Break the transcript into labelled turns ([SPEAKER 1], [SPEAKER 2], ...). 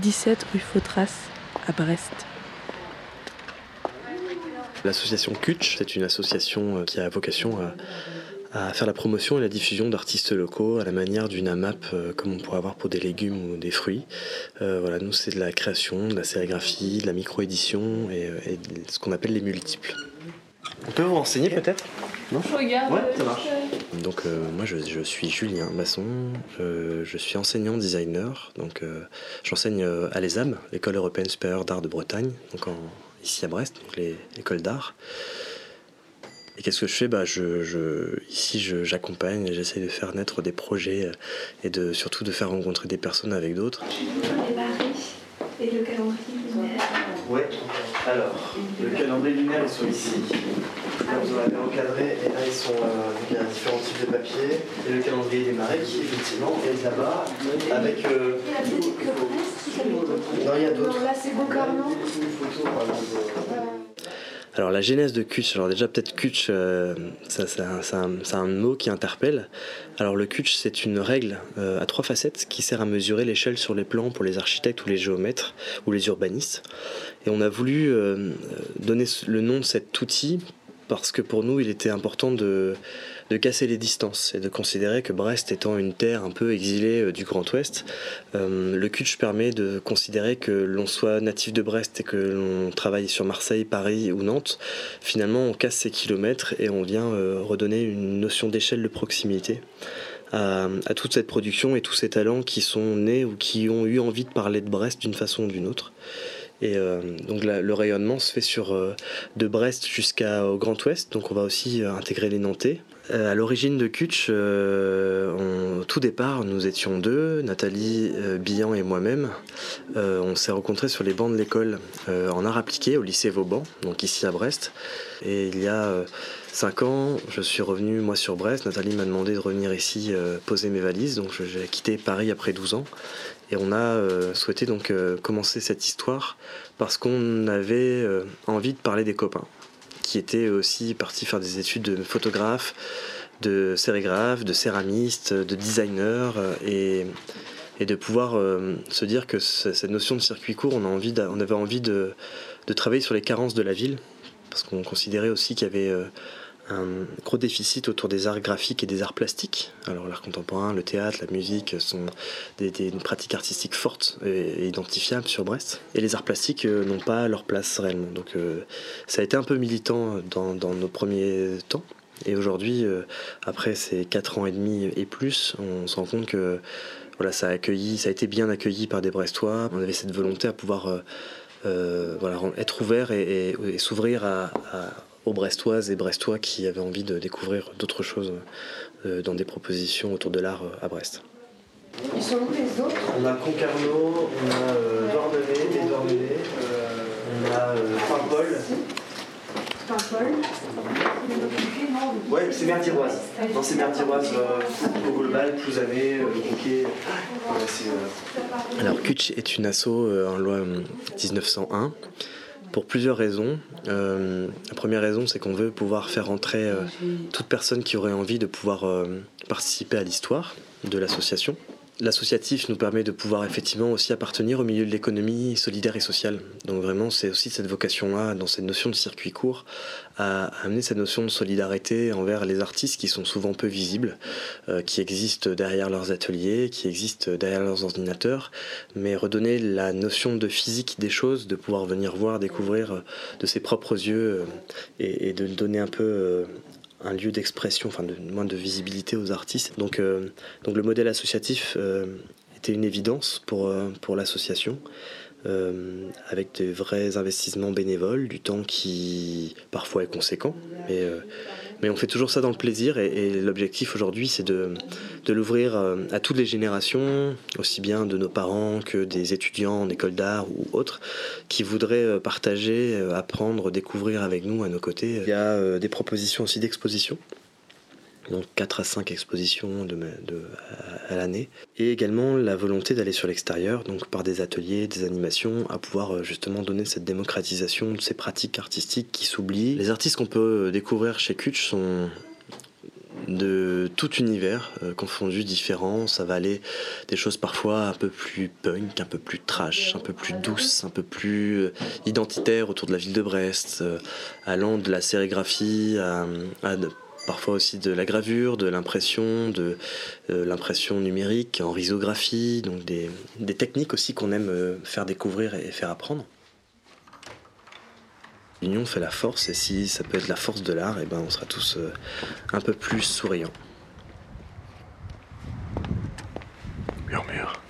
[SPEAKER 1] 17 rue Fautras, à Brest.
[SPEAKER 2] L'association Kutch, c'est une association qui a vocation à à faire la promotion et la diffusion d'artistes locaux à la manière d'une AMAP euh, comme on pourrait avoir pour des légumes ou des fruits. Euh, voilà, nous c'est de la création, de la sérigraphie, de la micro-édition et, euh, ce qu'on appelle les multiples. On peut vous renseigner peut-être?
[SPEAKER 3] Non? Je regarde.
[SPEAKER 2] Ouais, ça marche. Donc moi je, suis Julien Masson, je suis enseignant designer, donc j'enseigne à l'ESAM, l'école européenne supérieure d'art de Bretagne, donc ici à Brest, donc l'école d'art. Et qu'est-ce que je fais? Bah, je, Ici, j'accompagne j'essaye de faire naître des projets euh, et de, surtout de faire rencontrer des personnes avec d'autres. Alors, le calendrier lunaire, ils sont ici. Là, vous en avez encadré et là, ils sont, euh, il y a différents types de papier. Et le calendrier des marées qui, effectivement, est là-bas avec. Euh,
[SPEAKER 4] il y a peut-être que
[SPEAKER 2] Non, il y a d'autres.
[SPEAKER 4] Là, c'est Bocarno.
[SPEAKER 2] Alors la genèse de Kutch, alors déjà peut-être Kutch, euh, c'est un, mot qui interpelle. Alors le Kutch, c'est une règle euh, à trois facettes qui sert à mesurer l'échelle sur les plans pour les architectes ou les géomètres ou les urbanistes. Et on a voulu euh, donner le nom de cet outil parce que pour nous, il était important de casser les distances et de considérer que Brest étant une terre un peu exilée euh, du Grand Ouest, euh, le Kutch permet de considérer que l'on soit natif de Brest et que l'on travaille sur Marseille, Paris ou Nantes, finalement on casse ces kilomètres et on vient euh, redonner une notion d'échelle de proximité. À, toute cette production et tous ces talents qui sont nés ou qui ont eu envie de parler de Brest d'une façon ou d'une autre. Et donc le rayonnement se fait sur de Brest jusqu'au Grand Ouest. Donc on va aussi intégrer les Nantais euh, à l'origine de Kutch, euh, au tout départ, nous étions deux, Nathalie euh, Billan et moi-même. on s'est rencontrés sur les bancs de l'école en art appliqué au lycée Vauban, donc ici à Brest. Et il y a cinq ans, je suis revenu moi sur Brest. Nathalie m'a demandé de revenir ici poser mes valises, donc j'ai quitté Paris après 12 ans. Et on a souhaité donc commencer cette histoire parce qu'on avait envie de parler des copains qui était aussi parti faire des études de photographe, de sérigraphe, de céramiste, de designer euh, et, de pouvoir euh, se dire que cette notion de circuit court, on, avait envie de, de, travailler sur les carences de la ville parce qu'on considérait aussi qu'il y avait euh, un gros déficit autour des arts graphiques et des arts plastiques. Alors l'art contemporain, le théâtre, la musique sont des, pratiques artistiques fortes et, identifiables sur Brest. Et les arts plastiques euh, n'ont pas leur place réellement. Donc euh, ça a été un peu militant dans, nos premiers temps. Et aujourd'hui, euh, après ces 4 ans et demi et plus, on se rend compte que voilà, ça a, accueilli, ça a été bien accueilli par des Brestois. On avait cette volonté à pouvoir voilà, être ouvert et, s'ouvrir à aux Brestoises et Brestois qui avaient envie de découvrir d'autres choses euh, dans des propositions autour de l'art euh, à Brest.
[SPEAKER 4] Ils sont où les autres?
[SPEAKER 2] On a Concarneau, on a euh, et Douarnenez, on a euh, Saint-Paul.
[SPEAKER 4] Saint-Paul
[SPEAKER 2] Ouais, c'est Merdiroise. Non, c'est Merdiroise euh, au global, Plouzané, le Conquet. Alors, Kutch est une asso en loi 1901 pour plusieurs raisons. Euh, la première raison, c'est qu'on veut pouvoir faire entrer euh, toute personne qui aurait envie de pouvoir euh, participer à l'histoire de l'association. L'associatif nous permet de pouvoir effectivement aussi appartenir au milieu de l'économie solidaire et sociale. Donc vraiment, c'est aussi cette vocation-là, dans cette notion de circuit court, à amener cette notion de solidarité envers les artistes qui sont souvent peu visibles, euh, qui existent derrière leurs ateliers, qui existent derrière leurs ordinateurs, mais redonner la notion de physique des choses, de pouvoir venir voir, découvrir euh, de ses propres yeux euh, et, et, de donner un peu un lieu d'expression, enfin de moins de visibilité aux artistes. Donc, euh, donc le modèle associatif euh, était une évidence pour, euh, pour l'association. avec de vrais investissements bénévoles, du temps qui parfois est conséquent, mais mais on fait toujours ça dans le plaisir et, l'objectif aujourd'hui c'est de, de l'ouvrir euh, à toutes les générations, aussi bien de nos parents que des étudiants en école d'art ou autres, qui voudraient euh, partager, euh, apprendre, découvrir avec nous à nos côtés. Il y a des propositions aussi d'exposition donc 4 à 5 expositions de, à, l'année, et également la volonté d'aller sur l'extérieur, donc par des ateliers, des animations, à pouvoir euh, justement donner cette démocratisation de ces pratiques artistiques qui s'oublient. Les artistes qu'on peut euh, découvrir chez Kutch sont de tout univers euh, confondu, différent. Ça va aller des choses parfois un peu plus punk, un peu plus trash, un peu plus douce, un peu plus euh, identitaire autour de la ville de Brest, allant de la sérigraphie à, parfois aussi de la gravure, de l'impression, de euh, l'impression numérique en risographie, donc des, techniques aussi qu'on aime euh, faire découvrir et faire apprendre. L'union fait la force et si ça peut être la force de l'art, eh ben on sera tous euh, un peu plus souriants. Murmure.